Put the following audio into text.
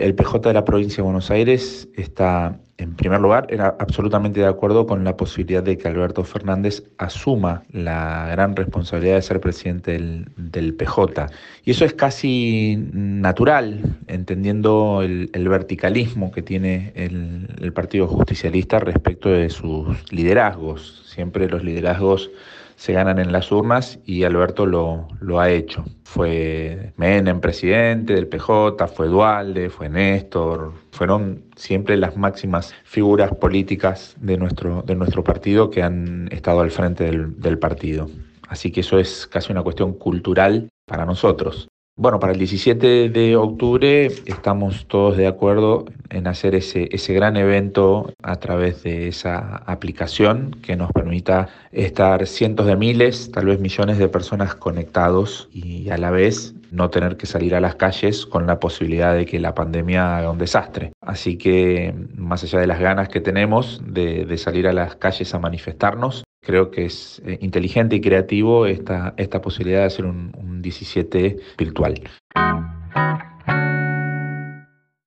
El PJ de la provincia de Buenos Aires está, en primer lugar, era absolutamente de acuerdo con la posibilidad de que Alberto Fernández asuma la gran responsabilidad de ser presidente del, PJ. Y eso es casi natural, entendiendo el, verticalismo que tiene el, el Partido Justicialista respecto de sus liderazgos. Siempre los liderazgos se ganan en las urnas y Alberto lo, lo ha hecho. Fue Menem presidente del PJ, fue Dualde, fue Néstor, fueron siempre las máximas figuras políticas de nuestro, de nuestro partido que han estado al frente del, del partido. Así que eso es casi una cuestión cultural para nosotros. Bueno, para el 17 de octubre estamos todos de acuerdo en hacer ese, ese gran evento a través de esa aplicación que nos permita estar cientos de miles, tal vez millones de personas conectados y a la vez no tener que salir a las calles con la posibilidad de que la pandemia haga un desastre. Así que más allá de las ganas que tenemos de, de salir a las calles a manifestarnos, Creo que es eh, inteligente y creativo esta, esta posibilidad de hacer un, un 17 virtual.